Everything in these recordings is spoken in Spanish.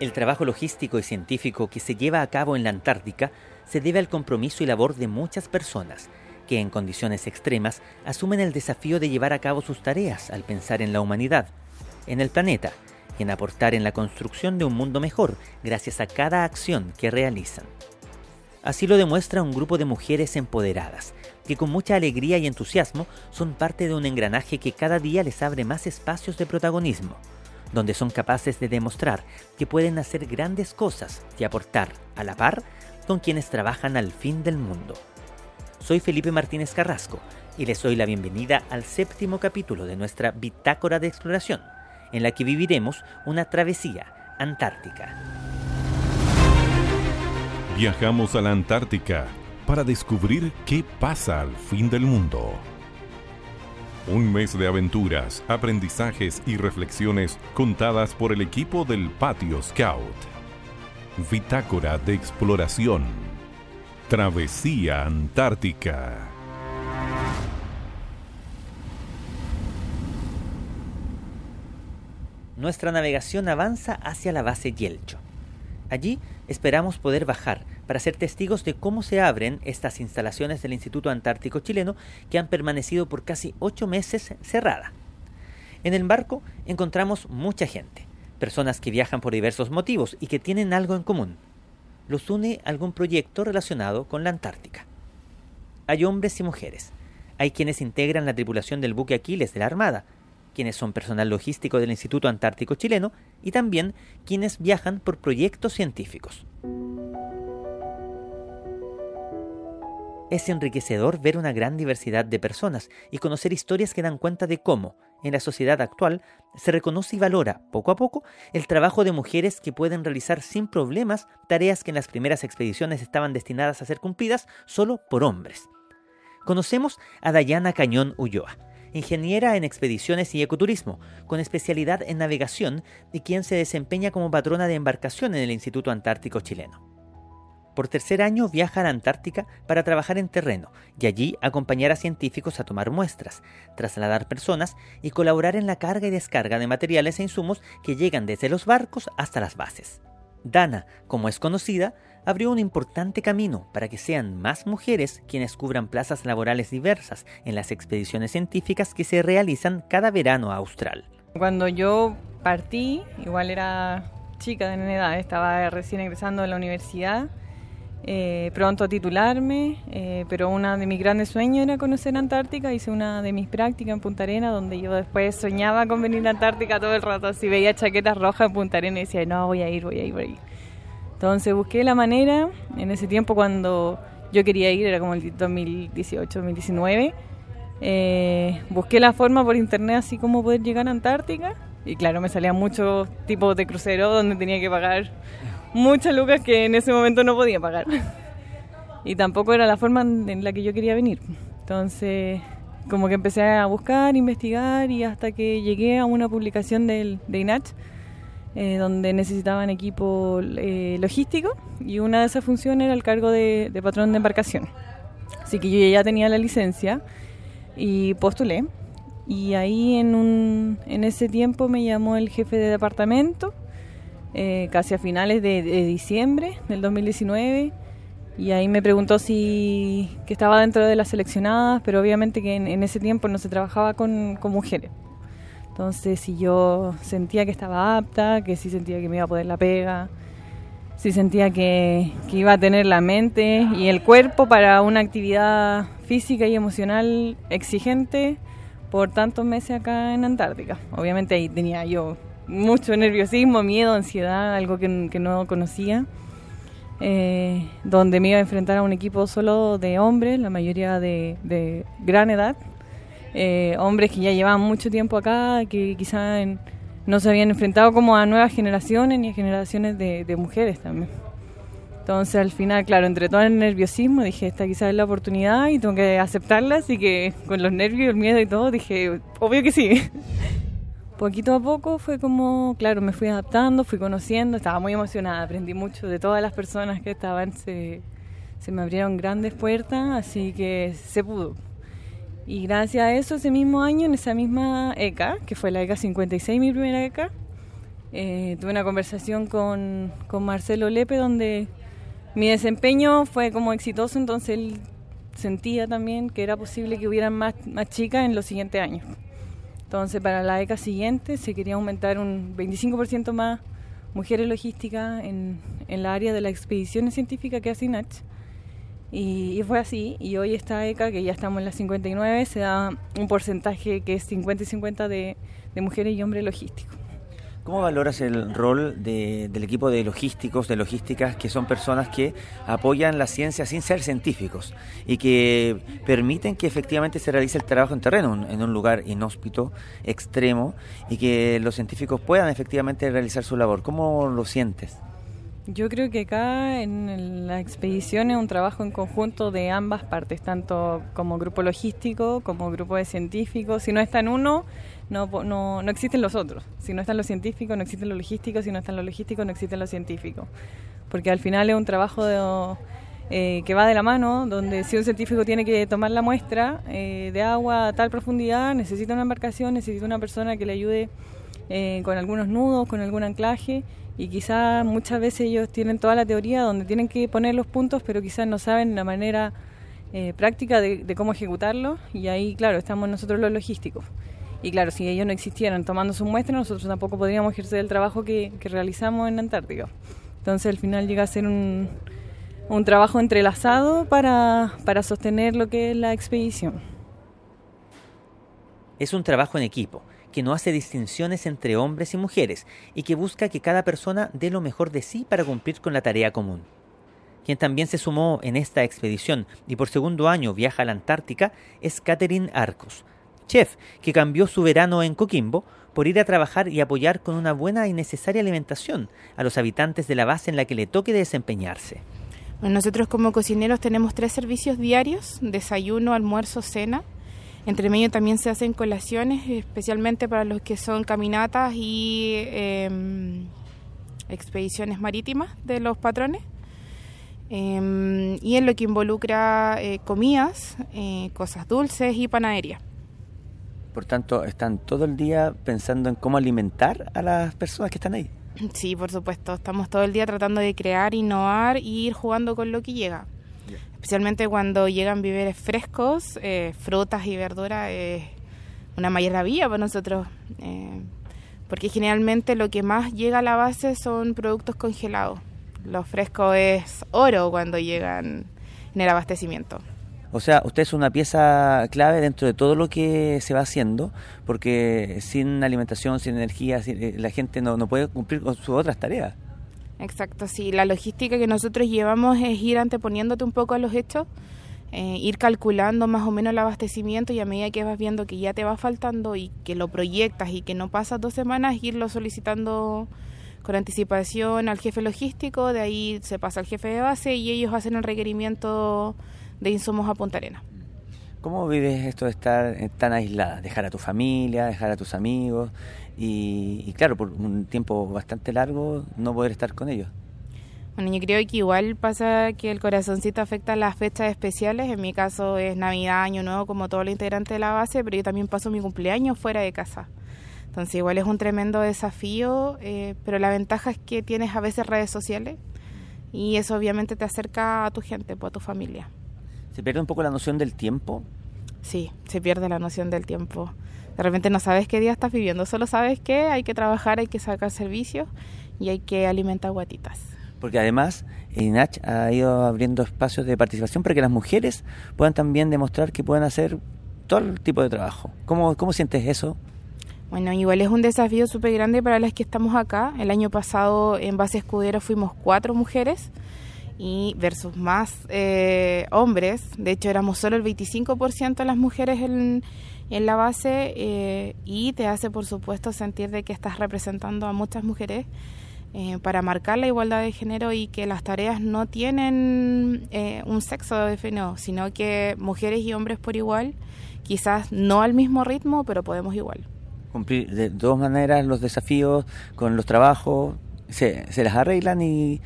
El trabajo logístico y científico que se lleva a cabo en la Antártica se debe al compromiso y labor de muchas personas que en condiciones extremas asumen el desafío de llevar a cabo sus tareas al pensar en la humanidad, en el planeta y en aportar en la construcción de un mundo mejor gracias a cada acción que realizan. Así lo demuestra un grupo de mujeres empoderadas, que con mucha alegría y entusiasmo son parte de un engranaje que cada día les abre más espacios de protagonismo, donde son capaces de demostrar que pueden hacer grandes cosas y aportar a la par con quienes trabajan al fin del mundo. Soy Felipe Martínez Carrasco y les doy la bienvenida al séptimo capítulo de nuestra Bitácora de Exploración, en la que viviremos una travesía antártica. Viajamos a la Antártica para descubrir qué pasa al fin del mundo. Un mes de aventuras, aprendizajes y reflexiones contadas por el equipo del Patio Scout. Bitácora de Exploración. Travesía Antártica. Nuestra navegación avanza hacia la base Yelcho. Allí esperamos poder bajar para ser testigos de cómo se abren estas instalaciones del Instituto Antártico Chileno que han permanecido por casi ocho meses cerrada. En el barco encontramos mucha gente, personas que viajan por diversos motivos y que tienen algo en común. Los une algún proyecto relacionado con la Antártica. Hay hombres y mujeres. Hay quienes integran la tripulación del buque Aquiles de la Armada, quienes son personal logístico del Instituto Antártico Chileno y también quienes viajan por proyectos científicos. Es enriquecedor ver una gran diversidad de personas y conocer historias que dan cuenta de cómo, en la sociedad actual, se reconoce y valora, poco a poco, el trabajo de mujeres que pueden realizar sin problemas tareas que en las primeras expediciones estaban destinadas a ser cumplidas solo por hombres. Conocemos a Dayana Cañón Ulloa, ingeniera en expediciones y ecoturismo, con especialidad en navegación y quien se desempeña como patrona de embarcación en el Instituto Antártico Chileno. Por tercer año viaja a la Antártica para trabajar en terreno y allí acompañar a científicos a tomar muestras, trasladar personas y colaborar en la carga y descarga de materiales e insumos que llegan desde los barcos hasta las bases. Dana, como es conocida, abrió un importante camino para que sean más mujeres quienes cubran plazas laborales diversas en las expediciones científicas que se realizan cada verano a Austral. Cuando yo partí, igual era chica de edad, estaba recién egresando de la universidad, eh, pronto a titularme, eh, pero una de mis grandes sueños era conocer Antártica, hice una de mis prácticas en Punta Arena, donde yo después soñaba con venir a Antártica todo el rato, así veía chaquetas rojas en Punta Arena y decía, no, voy a ir, voy a ir, voy a ir. Entonces busqué la manera, en ese tiempo cuando yo quería ir, era como el 2018, 2019, eh, busqué la forma por internet así como poder llegar a Antártica y claro, me salían muchos tipos de crucero donde tenía que pagar muchas lucas que en ese momento no podía pagar. Y tampoco era la forma en la que yo quería venir. Entonces, como que empecé a buscar, investigar y hasta que llegué a una publicación del, de INACH eh, donde necesitaban equipo eh, logístico y una de esas funciones era el cargo de, patrón de embarcación. Así que yo ya tenía la licencia y postulé. Y ahí en, un, en ese tiempo me llamó el jefe de departamento, eh, casi a finales de, diciembre del 2019. Y ahí me preguntó si que estaba dentro de las seleccionadas, pero obviamente que en, ese tiempo no se trabajaba con, con mujeres. Entonces, si yo sentía que estaba apta, que sí sentía que me iba a poder la pega, si sentía que, iba a tener la mente y el cuerpo para una actividad física y emocional exigente por tantos meses acá en Antártica. Obviamente ahí tenía yo mucho nerviosismo, miedo, ansiedad, algo que, no conocía, eh, donde me iba a enfrentar a un equipo solo de hombres, la mayoría de gran edad, eh, hombres que ya llevaban mucho tiempo acá, que quizás no se habían enfrentado como a nuevas generaciones ni a generaciones de, mujeres también. Entonces al final, claro, entre todo el nerviosismo dije, esta quizás es la oportunidad y tengo que aceptarla, así que con los nervios, el miedo y todo, dije, obvio que sí. Poquito a poco fue como, claro, me fui adaptando, fui conociendo, estaba muy emocionada, aprendí mucho de todas las personas que estaban, se, se me abrieron grandes puertas, así que se pudo. Y gracias a eso, ese mismo año, en esa misma ECA, que fue la ECA 56, mi primera ECA, eh, tuve una conversación con, con Marcelo Lepe donde mi desempeño fue como exitoso, entonces él sentía también que era posible que hubieran más, más chicas en los siguientes años. Entonces, para la década siguiente se quería aumentar un 25% más mujeres logísticas en, en la área de las expediciones científicas que hace INACH. Y, fue así, y hoy esta ECA, que ya estamos en las 59, se da un porcentaje que es 50 y 50 de, de mujeres y hombres logísticos. ¿Cómo valoras el rol del equipo de logísticos, de logísticas, que son personas que apoyan la ciencia sin ser científicos y que permiten que efectivamente se realice el trabajo en terreno, en un lugar inhóspito, extremo, y que los científicos puedan efectivamente realizar su labor? ¿Cómo lo sientes? Yo creo que acá en la expedición es un trabajo en conjunto de ambas partes, tanto como grupo logístico como grupo de científicos. Si no está en uno, no, no, no existen los otros. Si no están los científicos, no existen los logísticos. Si no están los logísticos, no existen los científicos. Porque al final es un trabajo de, eh, que va de la mano, donde si un científico tiene que tomar la muestra eh, de agua a tal profundidad, necesita una embarcación, necesita una persona que le ayude eh, con algunos nudos, con algún anclaje. Y quizás muchas veces ellos tienen toda la teoría donde tienen que poner los puntos, pero quizás no saben la manera práctica de, cómo ejecutarlo. Y ahí, claro, estamos nosotros los logísticos. Y claro, si ellos no existieran tomando sus muestras, nosotros tampoco podríamos ejercer el trabajo que, realizamos en Antártica. Entonces al final llega a ser un, un trabajo entrelazado para, para sostener lo que es la expedición. Es un trabajo en equipo que no hace distinciones entre hombres y mujeres y que busca que cada persona dé lo mejor de sí para cumplir con la tarea común. Quien también se sumó en esta expedición y por segundo año viaja a la Antártica es Catherine Arcos, chef que cambió su verano en Coquimbo por ir a trabajar y apoyar con una buena y necesaria alimentación a los habitantes de la base en la que le toque desempeñarse. nosotros como cocineros tenemos tres servicios diarios, desayuno, almuerzo, cena. Entre medio también se hacen colaciones, especialmente para los que son caminatas y em, expediciones marítimas de los patrones. Em, y en lo que involucra eh, comidas, eh, cosas dulces y panadería. Por tanto, están todo el día pensando en cómo alimentar a las personas que están ahí. Sí, por supuesto. Estamos todo el día tratando de crear, innovar y ir jugando con lo que llega. Especialmente cuando llegan víveres frescos, eh, frutas y verduras, es una maravilla para nosotros. Eh, porque generalmente lo que más llega a la base son productos congelados. Lo fresco es oro cuando llegan en el abastecimiento. O sea, usted es una pieza clave dentro de todo lo que se va haciendo, porque sin alimentación, sin energía, eh, la gente no, puede cumplir con sus otras tareas. Exacto, sí. La logística que nosotros llevamos es ir anteponiéndote un poco a los hechos, eh, ir calculando más o menos el abastecimiento y a medida que vas viendo que ya te va faltando y que lo proyectas y que no pasas dos semanas, irlo solicitando con anticipación al jefe logístico, de ahí se pasa al jefe de base y ellos hacen el requerimiento de insumos a Punta Arena. ¿Cómo vives esto de estar eh, tan aislada? Dejar a tu familia, dejar a tus amigos y, claro, por un tiempo bastante largo no poder estar con ellos. Bueno, yo creo que igual pasa que el corazoncito afecta las fechas especiales. En mi caso es Navidad, Año Nuevo, como todo el integrante de la base, pero yo también paso mi cumpleaños fuera de casa. Entonces igual es un tremendo desafío, eh, pero la ventaja es que tienes a veces redes sociales y eso obviamente te acerca a tu gente, pues, a tu familia. ¿Se pierde un poco la noción del tiempo? Sí, se pierde la noción del tiempo. De repente no sabes qué día estás viviendo, solo sabes que hay que trabajar, hay que sacar servicios y hay que alimentar guatitas. Porque además INACH ha ido abriendo espacios de participación para que las mujeres puedan también demostrar que pueden hacer todo el tipo de trabajo. ¿Cómo, cómo sientes eso? Bueno, igual es un desafío súper grande para las que estamos acá. El año pasado en Base Escudero fuimos cuatro mujeres y versus más eh, hombres. De hecho, éramos solo el 25% de las mujeres en, en la base eh, y te hace, por supuesto, sentir de que estás representando a muchas mujeres eh, para marcar la igualdad de género y que las tareas no tienen un sexo definido, sino que mujeres y hombres por igual, quizás no al mismo ritmo, pero podemos igual. Cumplir de dos maneras los desafíos con los trabajos, se, se las arreglan y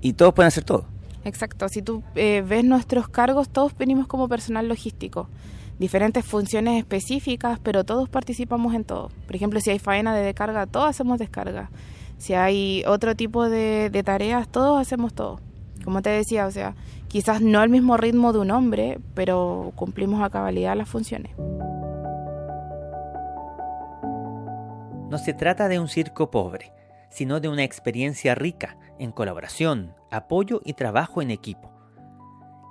y todos pueden hacer todo. Exacto, si tú eh, ves nuestros cargos, todos venimos como personal logístico, diferentes funciones específicas, pero todos participamos en todo. Por ejemplo, si hay faena de descarga, todos hacemos descarga. Si hay otro tipo de, de tareas, todos hacemos todo. Como te decía, o sea, quizás no al mismo ritmo de un hombre, pero cumplimos a cabalidad las funciones. No se trata de un circo pobre, sino de una experiencia rica en colaboración, apoyo y trabajo en equipo.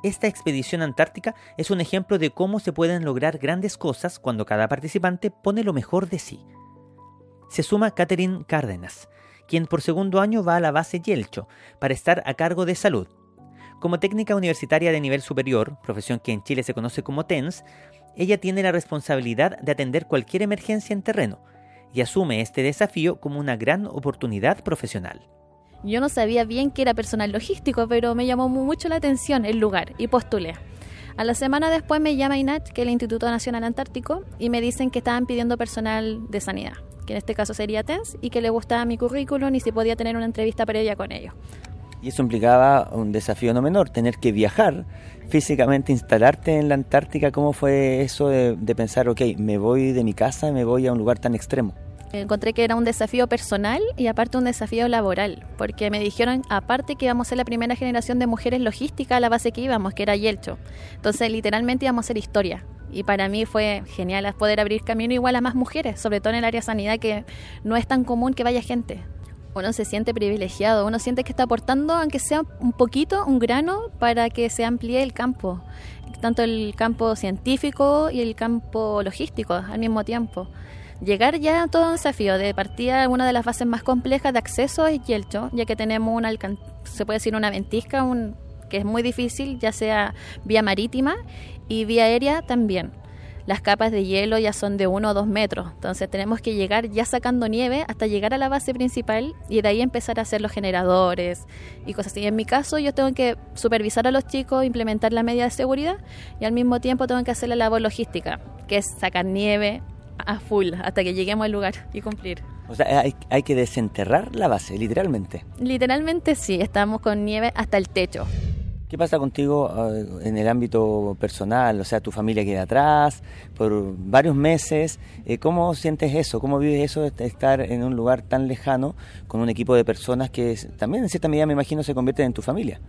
Esta expedición antártica es un ejemplo de cómo se pueden lograr grandes cosas cuando cada participante pone lo mejor de sí. Se suma Catherine Cárdenas, quien por segundo año va a la base Yelcho para estar a cargo de salud. Como técnica universitaria de nivel superior, profesión que en Chile se conoce como TENS, ella tiene la responsabilidad de atender cualquier emergencia en terreno y asume este desafío como una gran oportunidad profesional. Yo no sabía bien que era personal logístico, pero me llamó mucho la atención el lugar y postulé. A la semana después me llama INACH, que es el Instituto Nacional Antártico, y me dicen que estaban pidiendo personal de sanidad, que en este caso sería TENS, y que le gustaba mi currículum y si podía tener una entrevista previa con ellos. Y eso implicaba un desafío no menor, tener que viajar físicamente, instalarte en la Antártica. ¿Cómo fue eso de, pensar, ok, me voy de mi casa me voy a un lugar tan extremo? Encontré que era un desafío personal y aparte un desafío laboral, porque me dijeron aparte que íbamos a ser la primera generación de mujeres logísticas a la base que íbamos, que era Yelcho. Entonces literalmente íbamos a hacer historia. Y para mí fue genial poder abrir camino igual a más mujeres, sobre todo en el área de sanidad, que no es tan común que vaya gente. Uno se siente privilegiado, uno siente que está aportando, aunque sea un poquito, un grano, para que se amplíe el campo, tanto el campo científico y el campo logístico al mismo tiempo. Llegar ya a todo un desafío. De partida, una de las bases más complejas de acceso es Yelcho, ya que tenemos una, se puede decir una ventisca, un, que es muy difícil, ya sea vía marítima y vía aérea también. Las capas de hielo ya son de uno o dos metros, entonces tenemos que llegar ya sacando nieve hasta llegar a la base principal y de ahí empezar a hacer los generadores y cosas así. En mi caso, yo tengo que supervisar a los chicos, implementar la media de seguridad y al mismo tiempo tengo que hacer la labor logística, que es sacar nieve, a full hasta que lleguemos al lugar y cumplir. O sea, hay, hay, que desenterrar la base, literalmente. Literalmente sí, estamos con nieve hasta el techo. ¿Qué pasa contigo uh, en el ámbito personal? O sea, tu familia queda atrás por varios meses. Eh, ¿Cómo sientes eso? ¿Cómo vives eso de estar en un lugar tan lejano con un equipo de personas que también en cierta medida me imagino se convierten en tu familia?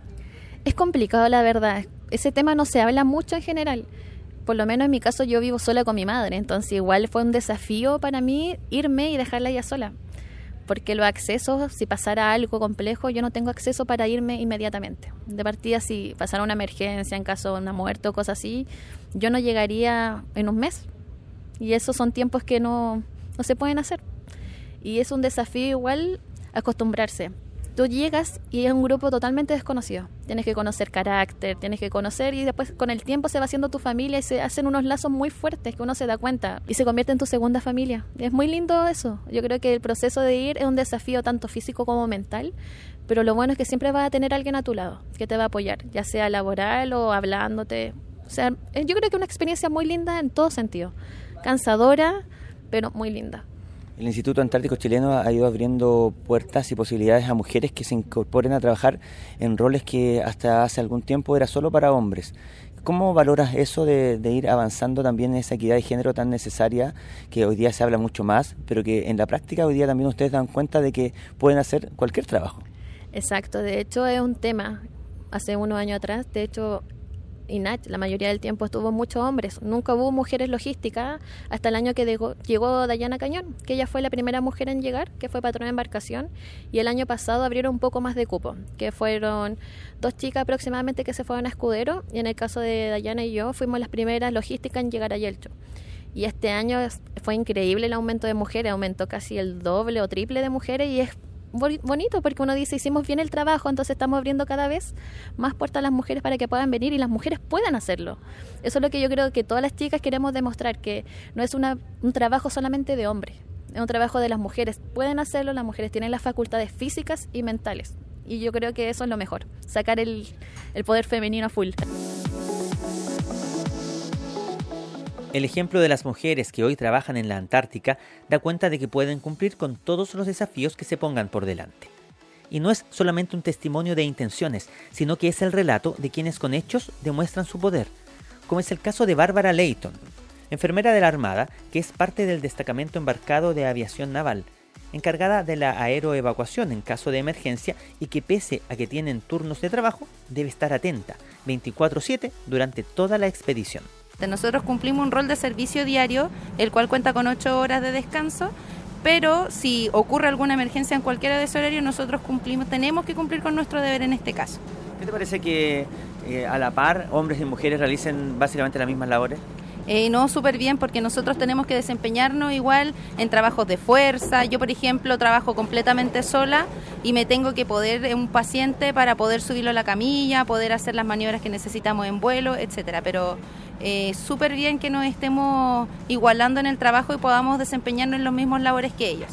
Es complicado, la verdad. Ese tema no se habla mucho en general por lo menos en mi caso yo vivo sola con mi madre, entonces igual fue un desafío para mí irme y dejarla ya sola, porque los accesos, si pasara algo complejo, yo no tengo acceso para irme inmediatamente. De partida, si pasara una emergencia en caso de una muerte o cosas así, yo no llegaría en un mes. Y esos son tiempos que no, no se pueden hacer. Y es un desafío igual acostumbrarse tú llegas y es un grupo totalmente desconocido. Tienes que conocer carácter, tienes que conocer y después con el tiempo se va haciendo tu familia y se hacen unos lazos muy fuertes que uno se da cuenta y se convierte en tu segunda familia. Es muy lindo eso. Yo creo que el proceso de ir es un desafío tanto físico como mental, pero lo bueno es que siempre vas a tener alguien a tu lado que te va a apoyar, ya sea laboral o hablándote. O sea, yo creo que es una experiencia muy linda en todo sentido. Cansadora, pero muy linda. El Instituto Antártico Chileno ha ido abriendo puertas y posibilidades a mujeres que se incorporen a trabajar en roles que hasta hace algún tiempo era solo para hombres. ¿Cómo valoras eso de, ir avanzando también en esa equidad de género tan necesaria que hoy día se habla mucho más, pero que en la práctica hoy día también ustedes dan cuenta de que pueden hacer cualquier trabajo? Exacto, de hecho es un tema hace unos años atrás, de hecho INACH la mayoría del tiempo estuvo muchos hombres. Nunca hubo mujeres logísticas hasta el año que llegó, Dayana Cañón, que ella fue la primera mujer en llegar, que fue patrona de embarcación. Y el año pasado abrieron un poco más de cupo, que fueron dos chicas aproximadamente que se fueron a Escudero. Y en el caso de Dayana y yo, fuimos las primeras logísticas en llegar a Yelcho. Y este año fue increíble el aumento de mujeres, aumentó casi el doble o triple de mujeres y bonito porque uno dice hicimos bien el trabajo, entonces estamos abriendo cada vez más puertas a las mujeres para que puedan venir y las mujeres puedan hacerlo. Eso es lo que yo creo que todas las chicas queremos demostrar, que no es una, un trabajo solamente de hombres, es un trabajo de las mujeres. Pueden hacerlo, las mujeres tienen las facultades físicas y mentales. Y yo creo que eso es lo mejor, sacar el, el poder femenino a full. El ejemplo de las mujeres que hoy trabajan en la Antártica da cuenta de que pueden cumplir con todos los desafíos que se pongan por delante. Y no es solamente un testimonio de intenciones, sino que es el relato de quienes con hechos demuestran su poder, como es el caso de Bárbara Leighton, enfermera de la Armada, que es parte del destacamento embarcado de aviación naval, encargada de la aeroevacuación en caso de emergencia y que pese a que tienen turnos de trabajo, debe estar atenta 24/7 durante toda la expedición. Nosotros cumplimos un rol de servicio diario, el cual cuenta con 8 horas de descanso, pero si ocurre alguna emergencia en cualquiera de esos horarios, nosotros cumplimos, tenemos que cumplir con nuestro deber en este caso. ¿Qué te parece que eh, a la par hombres y mujeres realicen básicamente las mismas labores? Eh, no súper bien porque nosotros tenemos que desempeñarnos igual en trabajos de fuerza. Yo, por ejemplo, trabajo completamente sola y me tengo que poder, eh, un paciente, para poder subirlo a la camilla, poder hacer las maniobras que necesitamos en vuelo, etcétera. Pero eh, súper bien que nos estemos igualando en el trabajo y podamos desempeñarnos en los mismos labores que ellos.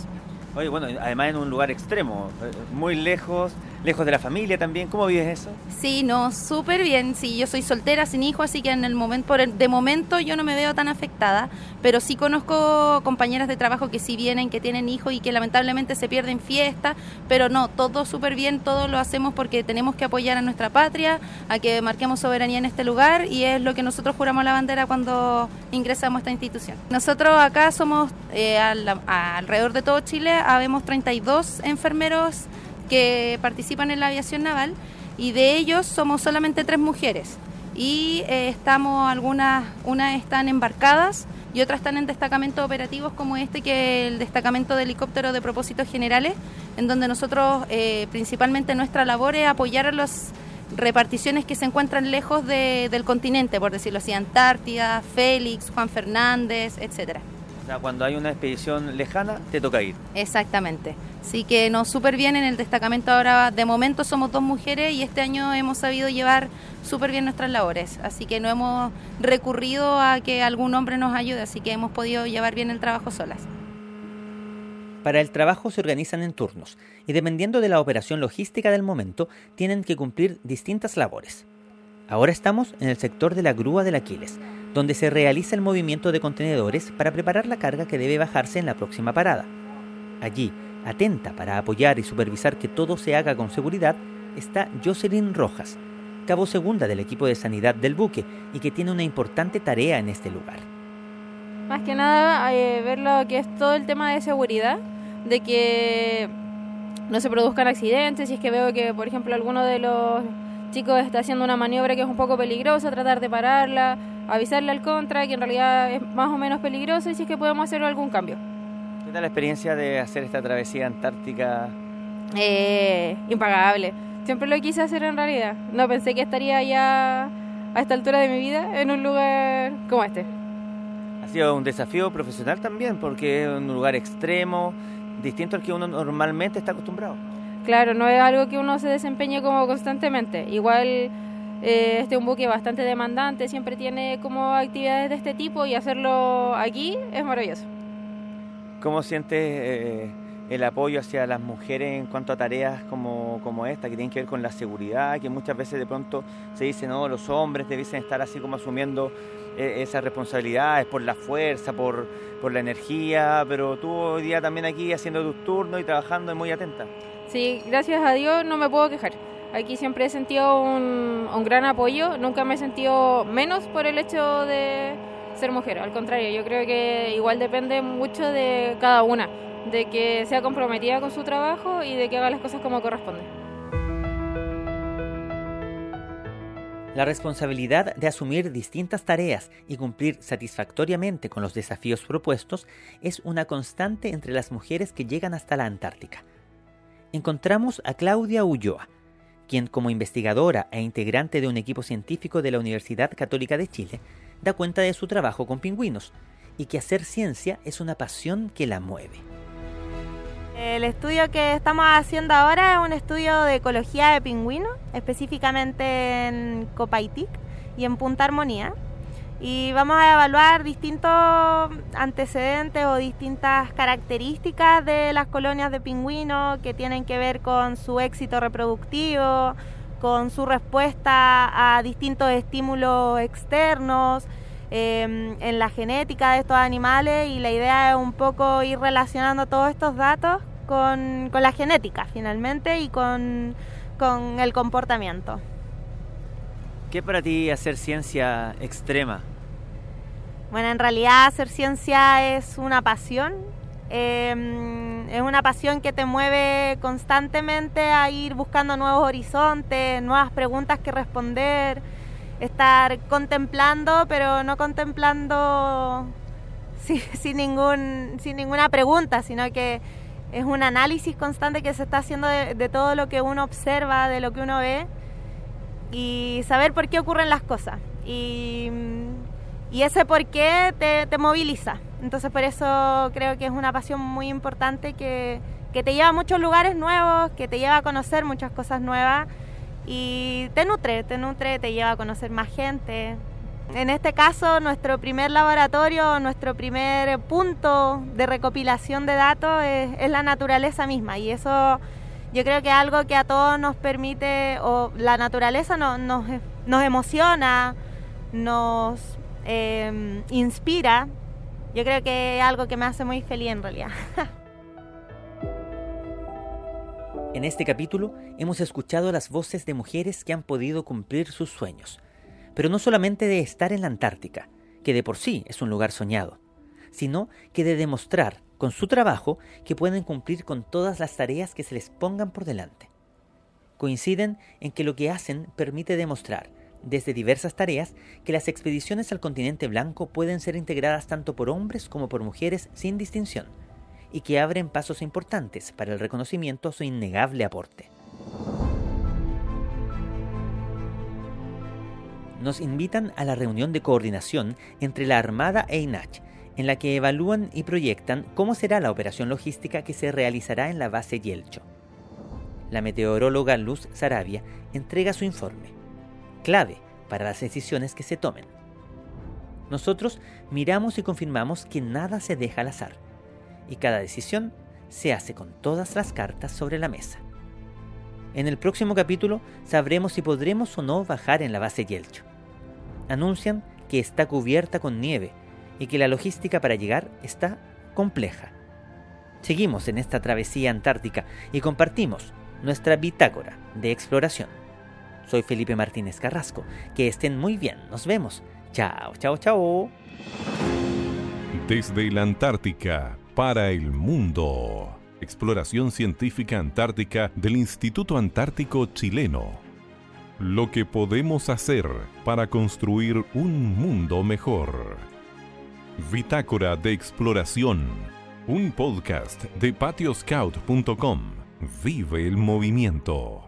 Oye, bueno, además en un lugar extremo, muy lejos, lejos de la familia también. ¿Cómo vives eso? Sí, no, súper bien. Sí, yo soy soltera, sin hijo, así que en el momento, por de momento yo no me veo tan afectada, pero sí conozco compañeras de trabajo que sí vienen, que tienen hijos y que lamentablemente se pierden fiesta, pero no, todo súper bien, todo lo hacemos porque tenemos que apoyar a nuestra patria, a que marquemos soberanía en este lugar y es lo que nosotros juramos la bandera cuando ingresamos a esta institución. Nosotros acá somos eh, alrededor de todo Chile, habemos 32 enfermeros que participan en la aviación naval y de ellos somos solamente tres mujeres y eh, estamos algunas, unas están embarcadas y otras están en destacamentos operativos como este que es el destacamento de helicóptero de propósitos generales, en donde nosotros eh, principalmente nuestra labor es apoyar a las reparticiones que se encuentran lejos del continente, por decirlo así, Antártida, Félix, Juan Fernández, etcétera cuando hay una expedición lejana, te toca ir. Exactamente. Así que nos súper bien en el destacamento ahora, de momento somos dos mujeres y este año hemos sabido llevar súper bien nuestras labores. Así que no hemos recurrido a que algún hombre nos ayude, así que hemos podido llevar bien el trabajo solas. Para el trabajo se organizan en turnos y dependiendo de la operación logística del momento, tienen que cumplir distintas labores. Ahora estamos en el sector de la grúa del Aquiles, donde se realiza el movimiento de contenedores para preparar la carga que debe bajarse en la próxima parada. Allí, atenta para apoyar y supervisar que todo se haga con seguridad, está Jocelyn Rojas, cabo segunda del equipo de sanidad del buque y que tiene una importante tarea en este lugar. Más que nada, eh, ver lo que es todo el tema de seguridad, de que no se produzcan accidentes, si es que veo que, por ejemplo, alguno de los chicos está haciendo una maniobra que es un poco peligrosa, tratar de pararla, avisarle al contra que en realidad es más o menos peligroso y si es que podemos hacer algún cambio. ¿Qué tal la experiencia de hacer esta travesía antártica? Eh, impagable. Siempre lo quise hacer en realidad. No pensé que estaría ya a esta altura de mi vida en un lugar como este. Ha sido un desafío profesional también porque es un lugar extremo, distinto al que uno normalmente está acostumbrado. Claro, no es algo que uno se desempeñe como constantemente. Igual eh, este es un buque bastante demandante, siempre tiene como actividades de este tipo y hacerlo aquí es maravilloso. ¿Cómo sientes eh, el apoyo hacia las mujeres en cuanto a tareas como, como esta, que tienen que ver con la seguridad, que muchas veces de pronto se dice, no, los hombres debiesen estar así como asumiendo eh, esas responsabilidades por la fuerza, por, por la energía, pero tú hoy día también aquí haciendo tus turnos y trabajando muy atenta. Sí, gracias a Dios no me puedo quejar. Aquí siempre he sentido un, gran apoyo, nunca me he sentido menos por el hecho de ser mujer, al contrario, yo creo que igual depende mucho de cada una, de que sea comprometida con su trabajo y de que haga las cosas como corresponde. La responsabilidad de asumir distintas tareas y cumplir satisfactoriamente con los desafíos propuestos es una constante entre las mujeres que llegan hasta la Antártica. Encontramos a Claudia Ulloa, quien como investigadora e integrante de un equipo científico de la Universidad Católica de Chile, da cuenta de su trabajo con pingüinos y que hacer ciencia es una pasión que la mueve. El estudio que estamos haciendo ahora es un estudio de ecología de pingüinos, específicamente en Copaitic y en Punta Armonía y vamos a evaluar distintos antecedentes o distintas características de las colonias de pingüinos que tienen que ver con su éxito reproductivo, con su respuesta a distintos estímulos externos, em, en la genética de estos animales y la idea es un poco ir relacionando todos estos datos con, la genética finalmente y con, con el comportamiento. ¿Qué para ti hacer ciencia extrema? Bueno, en realidad hacer ciencia es una pasión. Em, es una pasión que te mueve constantemente a ir buscando nuevos horizontes, nuevas preguntas que responder, estar contemplando, pero no contemplando sin, ningún, sin ninguna pregunta, sino que es un análisis constante que se está haciendo de, todo lo que uno observa, de lo que uno ve y saber por qué ocurren las cosas. Y, ese por qué te, te, moviliza. Entonces por eso creo que es una pasión muy importante que, que te lleva a muchos lugares nuevos, que te lleva a conocer muchas cosas nuevas y te nutre, te nutre, te lleva a conocer más gente, en este caso, nuestro primer laboratorio, nuestro primer punto de recopilación de datos es, la naturaleza misma y eso yo creo que es algo que a todos nos permite, o la naturaleza nos, nos emociona, nos em, inspira. Yo creo que es algo que me hace muy feliz en realidad. En este capítulo hemos escuchado las voces de mujeres que han podido cumplir sus sueños pero no solamente de estar en la Antártica, que de por sí es un lugar soñado, sino que de demostrar con su trabajo que pueden cumplir con todas las tareas que se les pongan por delante. Coinciden en que lo que hacen permite demostrar, desde diversas tareas, que las expediciones al continente blanco pueden ser integradas tanto por hombres como por mujeres sin distinción, y que abren pasos importantes para el reconocimiento a su innegable aporte. nos invitan a la reunión de coordinación entre la Armada e INACH, en la que evalúan y proyectan cómo será la operación logística que se realizará en la base Yelcho. La meteoróloga Luz Sarabia entrega su informe, clave para las decisiones que se tomen. Nosotros miramos y confirmamos que nada se deja al azar, y cada decisión se hace con todas las cartas sobre la mesa. En el próximo capítulo sabremos si podremos o no bajar en la base Yelcho anuncian que está cubierta con nieve y que la logística para llegar está compleja. Seguimos en esta travesía antártica y compartimos nuestra bitácora de exploración. Soy Felipe Martínez Carrasco. Que estén muy bien. Nos vemos. Chao, chao, chao. Desde la Antártica para el mundo. Exploración científica antártica del Instituto Antártico Chileno lo que podemos hacer para construir un mundo mejor. Bitácora de Exploración, un podcast de patioscout.com. Vive el movimiento.